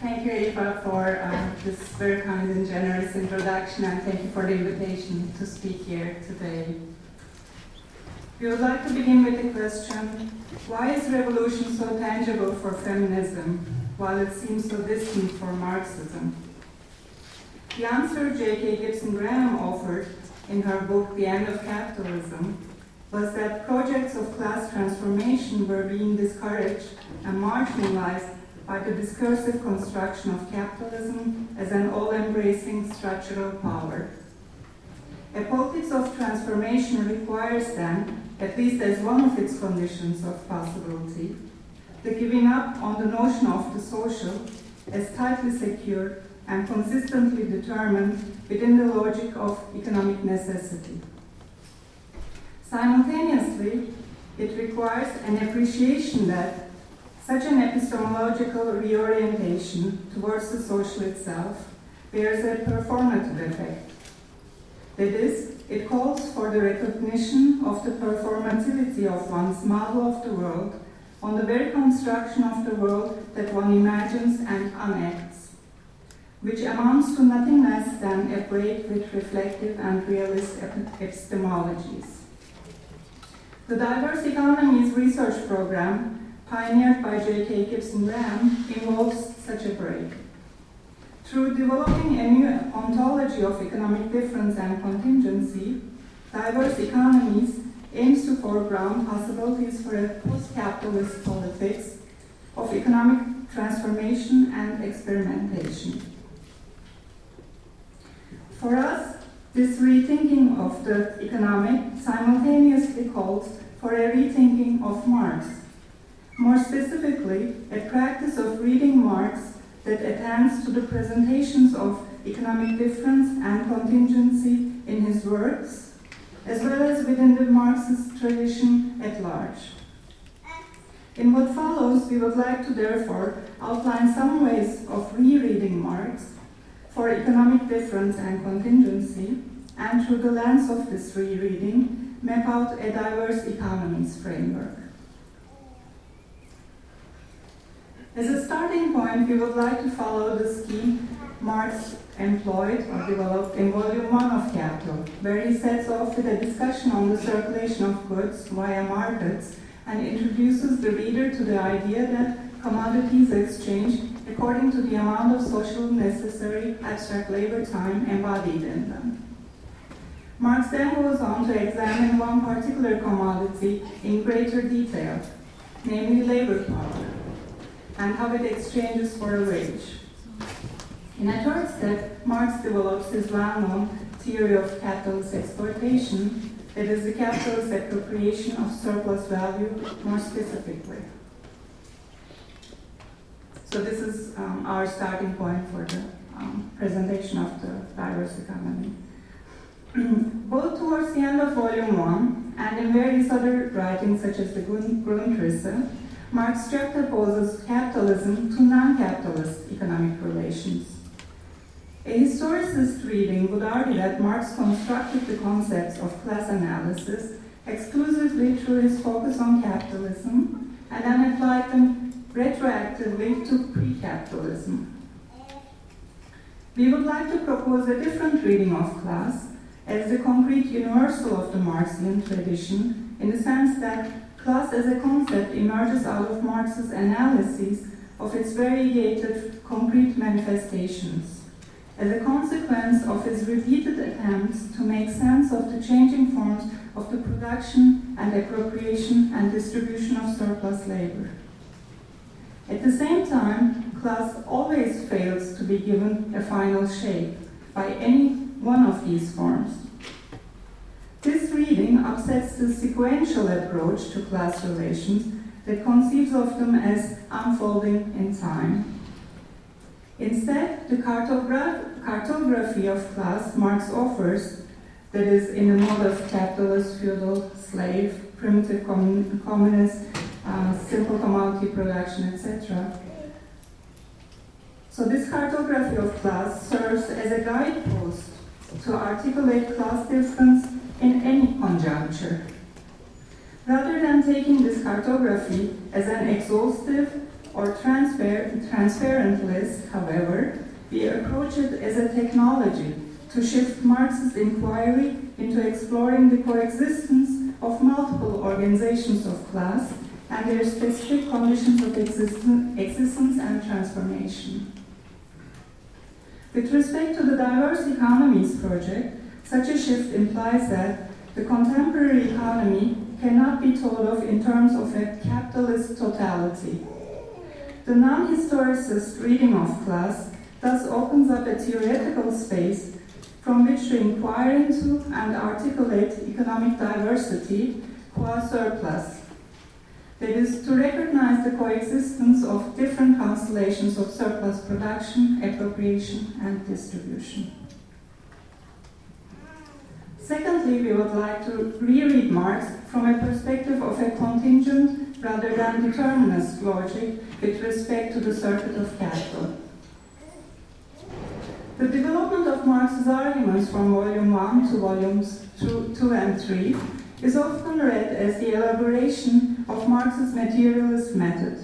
thank you, Eva, for uh, this very kind and generous introduction, and thank you for the invitation to speak here today. We would like to begin with the question why is revolution so tangible for feminism, while it seems so distant for Marxism? The answer J.K. Gibson Graham offered in her book The End of Capitalism was that projects of class transformation were being discouraged and marginalized by the discursive construction of capitalism as an all embracing structural power. A politics of transformation requires then, at least as one of its conditions of possibility, the giving up on the notion of the social as tightly secured and consistently determined within the logic of economic necessity. Simultaneously, it requires an appreciation that such an epistemological reorientation towards the social itself bears a performative effect. That is, it calls for the recognition of the performativity of one's model of the world on the very construction of the world that one imagines and enacts, which amounts to nothing less than a break with reflective and realist epistemologies. The Diverse Economies research program, pioneered by J.K. Gibson Graham, involves such a break. Through developing a new ontology of economic difference and contingency, diverse economies aims to foreground possibilities for a post-capitalist politics of economic transformation and experimentation. For us, this rethinking of the economic simultaneously calls for a rethinking of Marx. More specifically, a practice of reading Marx that attends to the presentations of economic difference and contingency in his works, as well as within the Marxist tradition at large. In what follows, we would like to therefore outline some ways of rereading Marx for economic difference and contingency, and through the lens of this rereading, map out a diverse economies framework. As a starting point, we would like to follow the scheme Marx employed or developed in Volume 1 of Capital, where he sets off with a discussion on the circulation of goods via markets and introduces the reader to the idea that commodities exchange according to the amount of social necessary abstract labor time embodied in them. Marx then goes on to examine one particular commodity in greater detail, namely labor power and how it exchanges for a wage. In a third step, Marx develops his well-known theory of capitalist exploitation, that is the capitalist appropriation of surplus value more specifically. So this is um, our starting point for the um, presentation of the diverse economy. Both towards the end of volume one and in various other writings such as the Grundrisse, Marx juxtaposes capitalism to non-capitalist economic relations. A historicist reading would argue that Marx constructed the concepts of class analysis exclusively through his focus on capitalism and then applied them retroactively to pre-capitalism. We would like to propose a different reading of class as the concrete universal of the Marxian tradition in the sense that class as a concept emerges out of Marx's analysis of its variegated concrete manifestations. As a consequence of his repeated attempts to make sense of the changing forms of the production and appropriation and distribution of surplus labor. At the same time, class always fails to be given a final shape by any one of these forms. This reading upsets the sequential approach to class relations that conceives of them as unfolding in time. Instead, the cartogra- cartography of class Marx offers, that is, in the mode of capitalist, feudal, slave, primitive commun- communist, uh, simple commodity production, etc. So, this cartography of class serves as a guidepost to articulate class difference in any conjuncture. Rather than taking this cartography as an exhaustive or transfer, transparent list, however, we approach it as a technology to shift Marx's inquiry into exploring the coexistence of multiple organizations of class and their specific conditions of existence and transformation. With respect to the diverse economies project, such a shift implies that the contemporary economy cannot be thought of in terms of a capitalist totality. The non-historicist reading of class thus opens up a theoretical space from which to inquire into and articulate economic diversity qua surplus. That is, to recognize the coexistence of different constellations of surplus production, appropriation, and distribution. Secondly, we would like to reread Marx from a perspective of a contingent rather than determinist logic with respect to the circuit of capital. The development of Marx's arguments from Volume 1 to Volumes 2, 2 and 3 is often read as the elaboration of Marx's materialist method.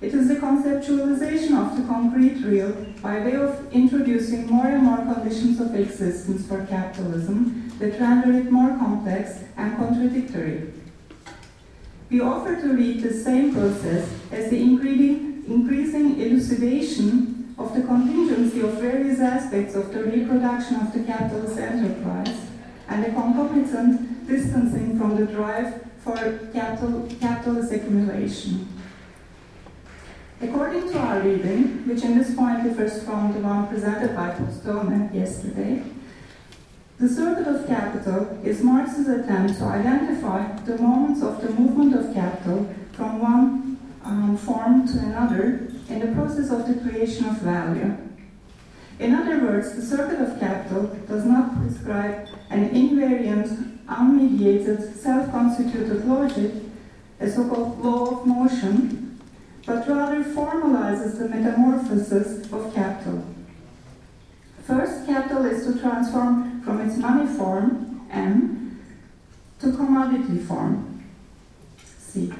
It is the conceptualization of the concrete real by way of introducing more and more conditions of existence for capitalism that render it more complex and contradictory. We offer to read the same process as the increasing elucidation of the contingency of various aspects of the reproduction of the capitalist enterprise and the concomitant distancing from the drive for capital, capitalist accumulation. According to our reading, which in this point differs from the one presented by Postone yesterday, the circuit of capital is Marx's attempt to identify the moments of the movement of capital from one um, form to another in the process of the creation of value. In other words, the circuit of capital does not prescribe an invariant, unmediated, self-constituted logic, a so-called law of motion, but rather formalizes the metamorphosis of capital. First, capital is to transform from its money form, M, to commodity form, C.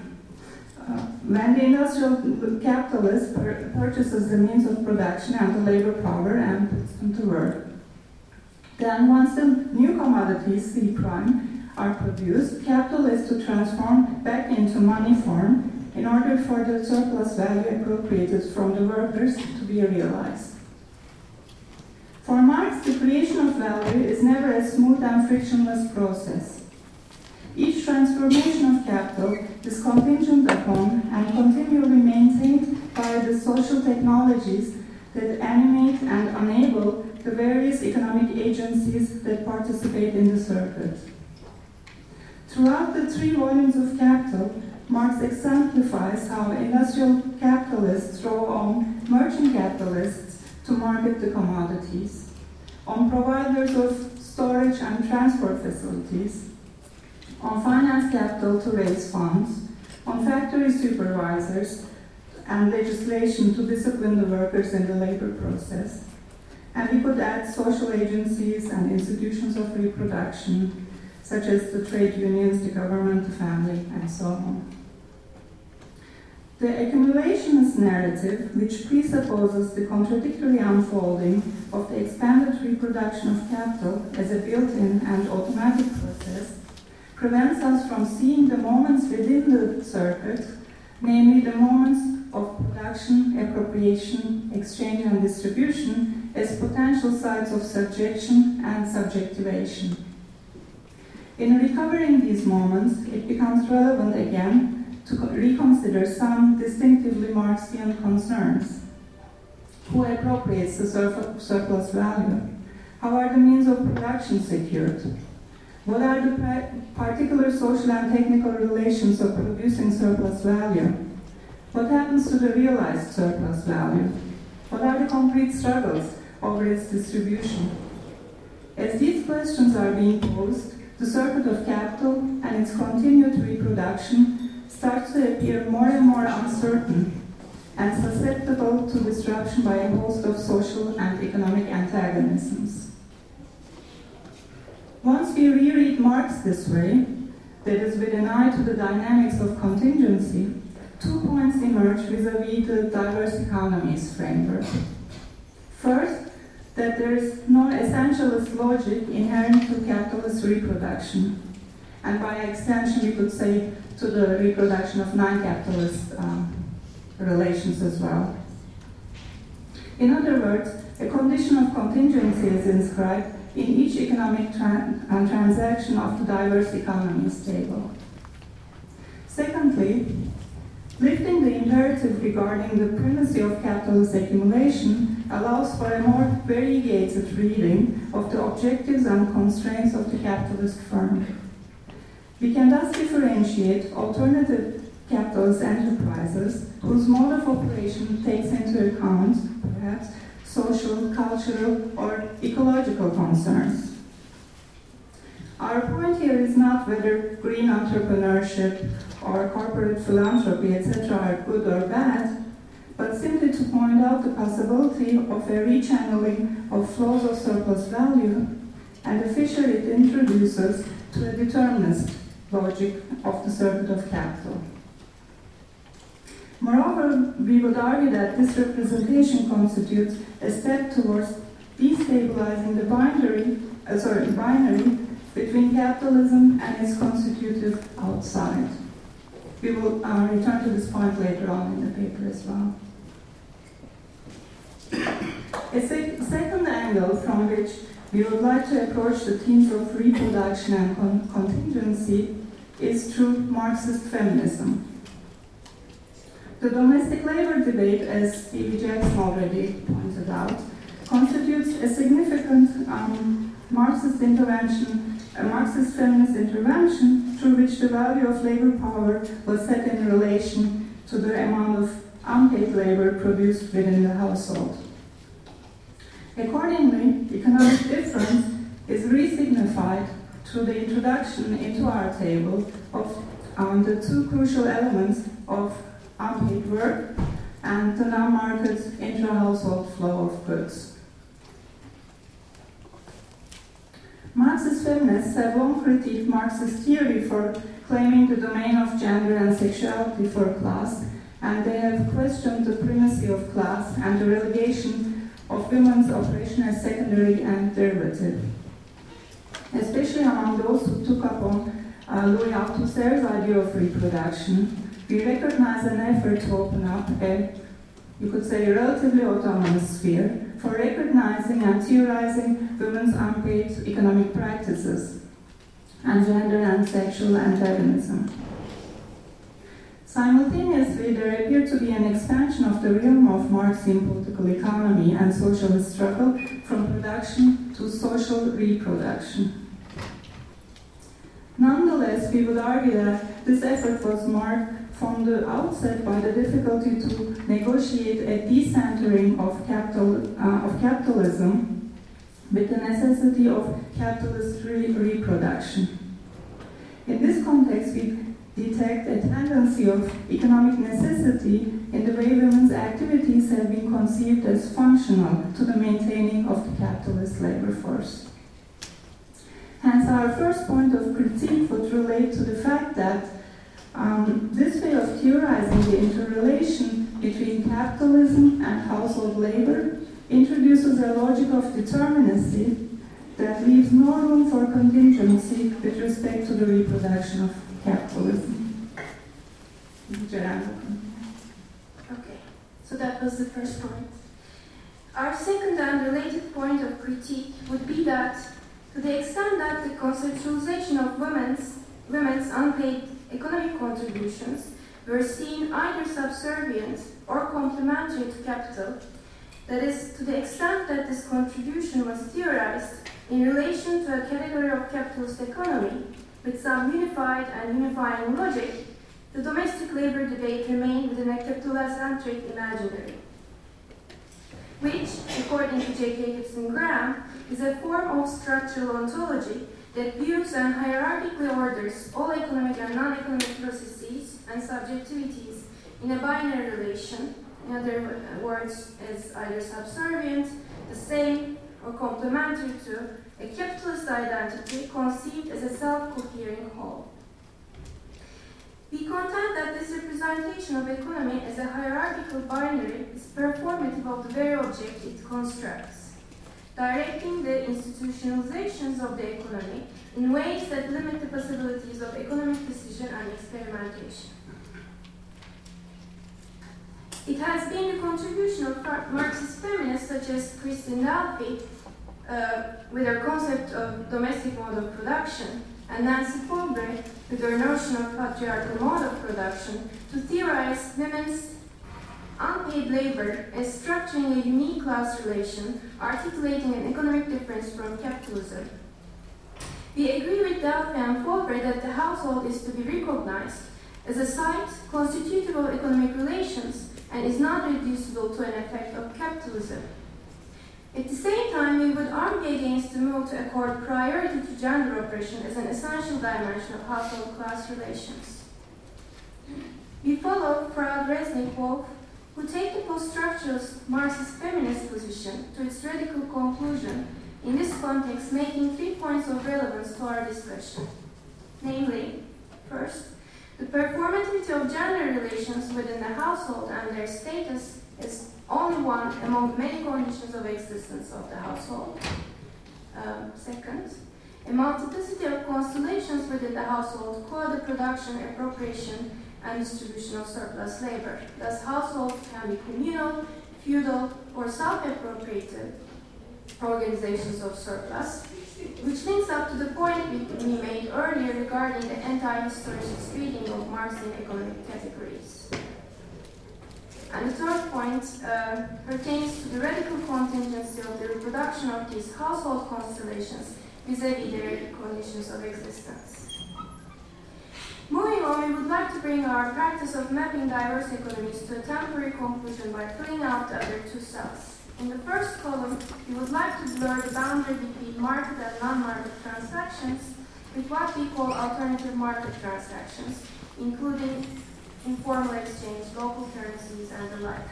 Uh, when the industrial capitalist purchases the means of production and the labor power and puts them to work, then once the new commodities, C prime, are produced, capital is to transform back into money form in order for the surplus value appropriated from the workers to be realized. For Marx, the creation of value is never a smooth and frictionless process. Each transformation of capital is contingent upon and continually maintained by the social technologies that animate and enable the various economic agencies that participate in the circuit. Throughout the three volumes of Capital, Marx exemplifies how industrial capitalists draw on merchant capitalists to market the commodities, on providers of storage and transport facilities, on finance capital to raise funds, on factory supervisors, and legislation to discipline the workers in the labor process. And we could add social agencies and institutions of reproduction, such as the trade unions, the government, the family, and so on. The accumulationist narrative, which presupposes the contradictory unfolding of the expanded reproduction of capital as a built in and automatic process, prevents us from seeing the moments within the circuit, namely the moments of production, appropriation, exchange, and distribution, as potential sites of subjection and subjectivation. In recovering these moments, it becomes relevant again to reconsider some distinctively Marxian concerns. Who appropriates the surplus value? How are the means of production secured? What are the particular social and technical relations of producing surplus value? What happens to the realized surplus value? What are the concrete struggles over its distribution? As these questions are being posed, the circuit of capital and its continued reproduction starts to appear more and more uncertain and susceptible to disruption by a host of social and economic antagonisms. Once we reread Marx this way, that is with an eye to the dynamics of contingency, two points emerge vis-à-vis the diverse economies framework. First, that there is no essentialist logic inherent to capitalist reproduction, and by extension, we could say to the reproduction of non-capitalist um, relations as well. In other words, a condition of contingency is inscribed in each economic tra uh, transaction of the diverse economies table. Secondly, lifting the imperative regarding the primacy of capitalist accumulation allows for a more variegated reading of the objectives and constraints of the capitalist firm. We can thus differentiate alternative capitalist enterprises whose mode of operation takes into account, perhaps, social, cultural, or ecological concerns. Our point here is not whether green entrepreneurship or corporate philanthropy, etc., are good or bad, but simply to point out the possibility of a rechanneling of flows of surplus value and the fissure it introduces to a determinist logic of the circuit of capital. Moreover, we would argue that this representation constitutes a step towards destabilizing the binary, uh, sorry, binary between capitalism and its constitutive outside. We will uh, return to this point later on in the paper as well. A second angle from which we would like to approach the themes of reproduction and con contingency is through Marxist feminism. The domestic labor debate, as Stevie Jackson already pointed out, constitutes a significant um, Marxist intervention, a Marxist feminist intervention through which the value of labor power was set in relation to the amount of unpaid labor produced within the household. Accordingly, economic difference is resignified through the introduction into our table of um, the two crucial elements of unpaid work, and the non-market intra-household flow of goods. Marxist feminists have long critiqued Marxist theory for claiming the domain of gender and sexuality for class, and they have questioned the primacy of class and the relegation of women's operation as secondary and derivative. Especially among those who took up on uh, Louis Althusser's idea of reproduction, we recognize an effort to open up a, you could say, relatively autonomous sphere for recognizing and theorizing women's unpaid economic practices and gender and sexual antagonism. Simultaneously, there appeared to be an expansion of the realm of Marxian political economy and socialist struggle from production to social reproduction. Nonetheless, we would argue that this effort was marked from the outset by the difficulty to negotiate a decentering of, capital, uh, of capitalism with the necessity of capitalist re reproduction. In this context, we detect a tendency of economic necessity in the way women's activities have been conceived as functional to the maintaining of the capitalist labor force. Hence, our first point of critique would relate to the fact that um, this way of theorizing the interrelation between capitalism and household labor introduces a logic of determinacy that leaves no room for contingency with respect to the reproduction of capitalism. Okay, so that was the first point. Our second and related point of critique would be that to the extent that the conceptualization of women's, women's unpaid economic contributions were seen either subservient or complementary to capital, that is, to the extent that this contribution was theorized in relation to a category of capitalist economy with some unified and unifying logic, the domestic labor debate remained within a capitalocentric imaginary, which, according to J.K. Gibson Graham, is a form of structural ontology that views and hierarchically orders all economic and non-economic processes and subjectivities in a binary relation, in other words, as either subservient, the same, or complementary to a capitalist identity conceived as a self-cohering whole. We contend that this representation of economy as a hierarchical binary is performative of the very object it constructs, directing the institutionalizations of the economy in ways that limit the possibilities of economic decision and experimentation. It has been the contribution of Marxist feminists such as Christine Delphy uh, with her concept of domestic mode of production and Nancy Folbre with her notion of patriarchal mode of production to theorize women's unpaid labor as structuring a unique class relation, articulating an economic difference from capitalism. We agree with Dalkey and Folbre that the household is to be recognized as a site constitutive of economic relations and is not reducible to an effect of capitalism. At the same time, we would argue against the move to accord priority to gender oppression as an essential dimension of household class relations. We follow Resnick Wolff, who take the post-structuralist Marxist feminist position to its radical conclusion, in this context making three points of relevance to our discussion. Namely, first, the performativity of gender relations within the household and their status is only one among many conditions of existence of the household. Um, second, a multiplicity of constellations within the household call the production, appropriation, and distribution of surplus labor. Thus, households can be communal, feudal, or self-appropriated organizations of surplus, which links up to the point we made earlier regarding the anti-historicist reading of Marxian economic categories. And the third point uh, pertains to the radical contingency of the reproduction of these household constellations vis-à-vis their conditions of existence. Moving on, we would like to bring our practice of mapping diverse economies to a temporary conclusion by filling out the other two cells. In the first column, we would like to blur the boundary between market and non-market transactions with what we call alternative market transactions, including informal exchange, local currencies, and the like.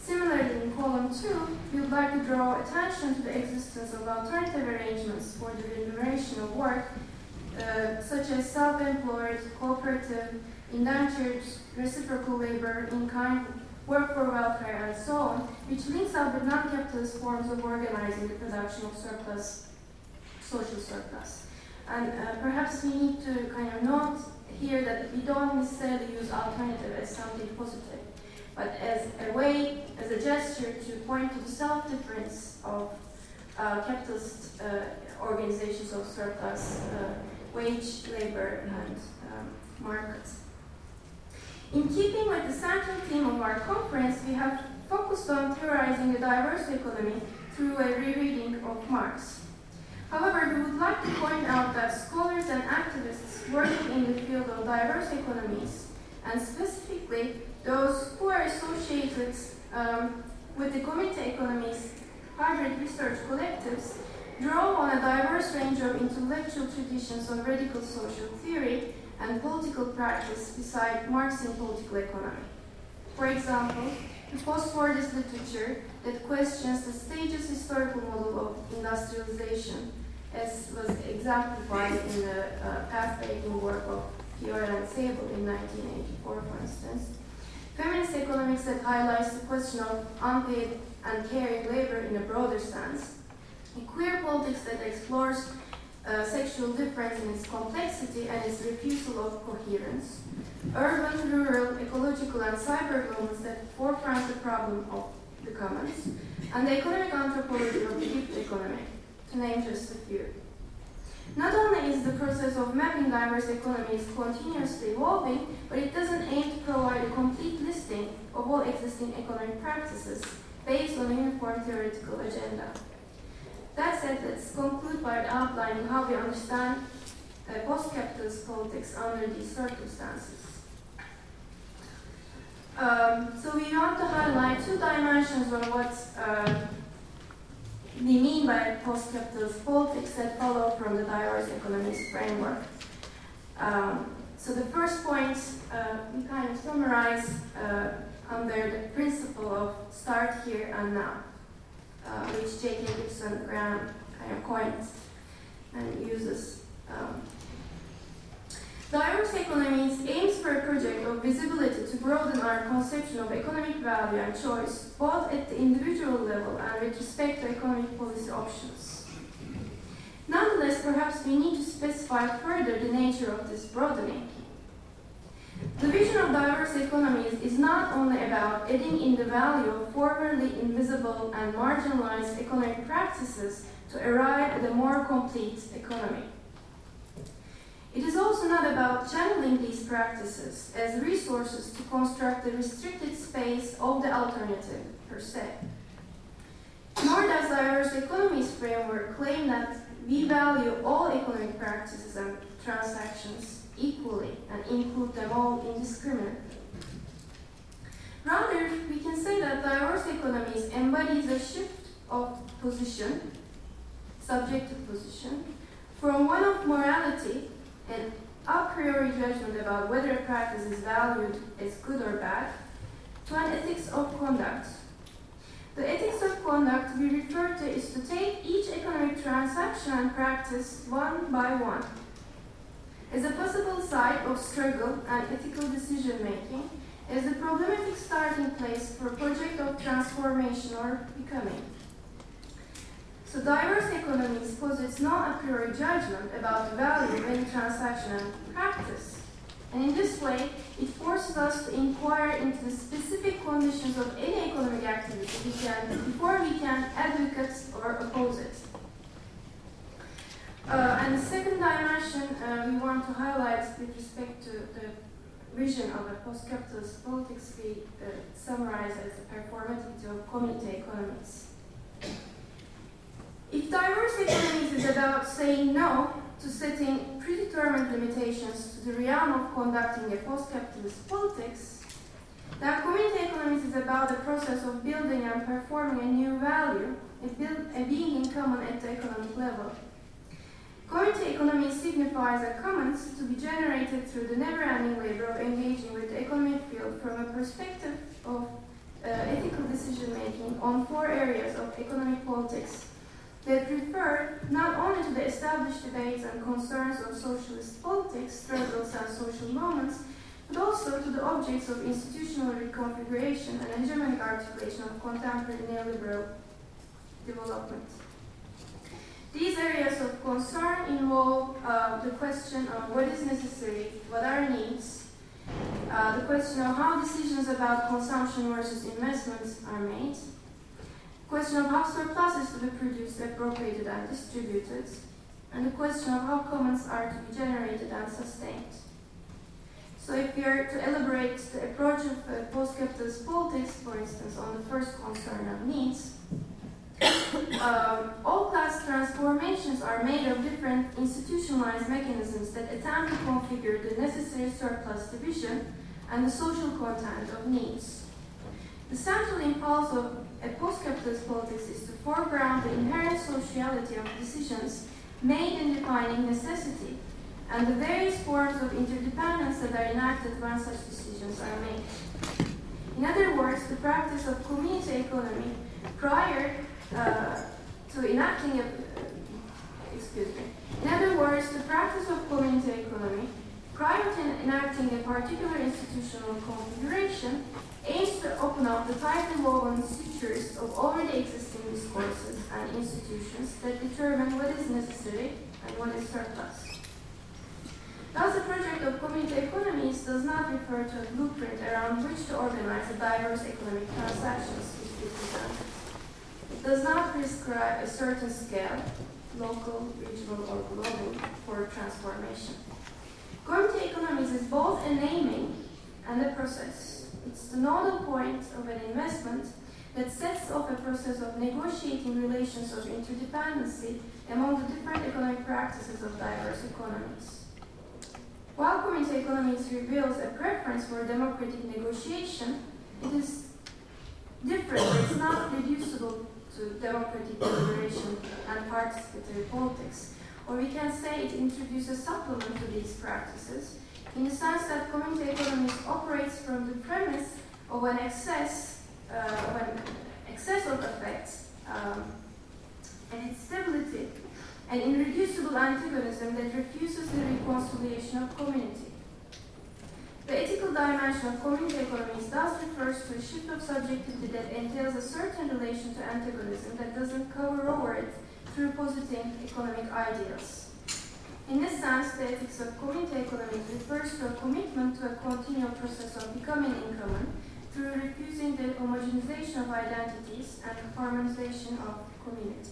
Similarly, in column 2, we would like to draw attention to the existence of alternative arrangements for the remuneration of work, uh, such as self-employed, cooperative, indentured, reciprocal labor, in-kind, work for welfare, and so on, which links up with non-capitalist forms of organizing the production of surplus, social surplus. And uh, perhaps we need to kind of note here that we don't necessarily use alternative as something positive, but as a way, as a gesture to point to the self-difference of uh, capitalist uh, organizations of surplus uh, wage, labor, and um, markets. In keeping with the central theme of our conference, we have focused on theorizing the diverse economy through a rereading of Marx. However, we would like to point out that scholars and activists working in the field of diverse economies, and specifically those who are associated um, with the community economies hybrid research collectives, draw on a diverse range of intellectual traditions on radical social theory and political practice beside Marxian political economy. For example, the post-Fordist literature that questions the stages historical model of industrialization as was exemplified in the uh, path-breaking work of Piore and Sabel in 1984, for instance. Feminist economics that highlights the question of unpaid and caring labor in a broader sense. A queer politics that explores uh, sexual difference in its complexity and its refusal of coherence. Urban, rural, ecological, and cyber movements that forefront the problem of the commons. And the economic anthropology of the gift economy to name just a few. Not only is the process of mapping diverse economies continuously evolving, but it doesn't aim to provide a complete listing of all existing economic practices based on a uniform theoretical agenda. That said, let's conclude by outlining how we understand uh, post-capitalist politics under these circumstances. Um, so we want to highlight two dimensions of what uh, we mean by post-capitalist politics that follow from the diverse economics framework. Um, so the first point uh, we kind of summarize uh, under the principle of start here and now, uh, which J.K. Gibson Graham kind of coins and uses. Um, Diverse economies aims for a project of visibility to broaden our conception of economic value and choice, both at the individual level and with respect to economic policy options. Nonetheless, perhaps we need to specify further the nature of this broadening. The vision of diverse economies is not only about adding in the value of formerly invisible and marginalized economic practices to arrive at a more complete economy. It is also not about channeling these practices as resources to construct the restricted space of the alternative per se. Nor does diverse economies framework claim that we value all economic practices and transactions equally and include them all indiscriminately. Rather, we can say that diverse economies embodies a shift of position, subjective position, from one of morality and a priori judgment about whether a practice is valued as good or bad, to an ethics of conduct. The ethics of conduct we refer to is to take each economic transaction and practice one by one as a possible site of struggle and ethical decision making, as a problematic starting place for a project of transformation or becoming. So diverse economies posits no a priori judgment about the value of any transaction and practice. And in this way, it forces us to inquire into the specific conditions of any economic activity we can, before we can advocate or oppose it. Uh, and the second dimension uh, we want to highlight with respect to the vision of a post-capitalist politics we uh, summarize as the performativity of community economies. If diverse is about saying no to setting predetermined limitations to the realm of conducting a post-capitalist politics, then community economies is about the process of building and performing a new value, a, build, a being in common at the economic level. Community economy signifies a commons to be generated through the never-ending labor of engaging with the economic field from a perspective of uh, ethical decision-making on four areas of economic politics that refer not only to the established debates and concerns of socialist politics, struggles and social moments, but also to the objects of institutional reconfiguration and hegemonic articulation of contemporary neoliberal development. These areas of concern involve uh, the question of what is necessary, what are needs, uh, the question of how decisions about consumption versus investments are made, question of how surplus is to be produced, appropriated, and distributed, and the question of how commons are to be generated and sustained. So if we are to elaborate the approach of uh, post-capitalist politics, for instance, on the first concern of needs, um, all class transformations are made of different institutionalized mechanisms that attempt to configure the necessary surplus division and the social content of needs. The central impulse of a post-capitalist politics is to foreground the inherent sociality of decisions made in defining necessity and the various forms of interdependence that are enacted when such decisions are made. In other words, the practice of community economy prior uh, to enacting a, excuse me. In other words, the practice of community economy, prior to enacting a particular institutional configuration, aims to open up the tightly woven sutures of already existing discourses and institutions that determine what is necessary and what is surplus. Thus, the project of community economies does not refer to a blueprint around which to organize the diverse economic transactions which we present does not prescribe a certain scale, local, regional, or global, for transformation. Community economies is both a naming and a process. It's the nodal point of an investment that sets off a process of negotiating relations of interdependency among the different economic practices of diverse economies. While community economies reveals a preference for democratic negotiation, it is different, it's not reducible to democratic deliberation and participatory politics. Or we can say it introduces a supplement to these practices in the sense that community economies operates from the premise of an excess, uh, of an excess of effects um, and its stability an irreducible antagonism that refuses the reconciliation of community. The ethical dimension of community economies thus refers to a shift of subjectivity that entails a certain relation to antagonism that doesn't cover over it through positing economic ideals. In a sense, the ethics of community economy refers to a commitment to a continual process of becoming in common, through refusing the homogenization of identities and the harmonization of community.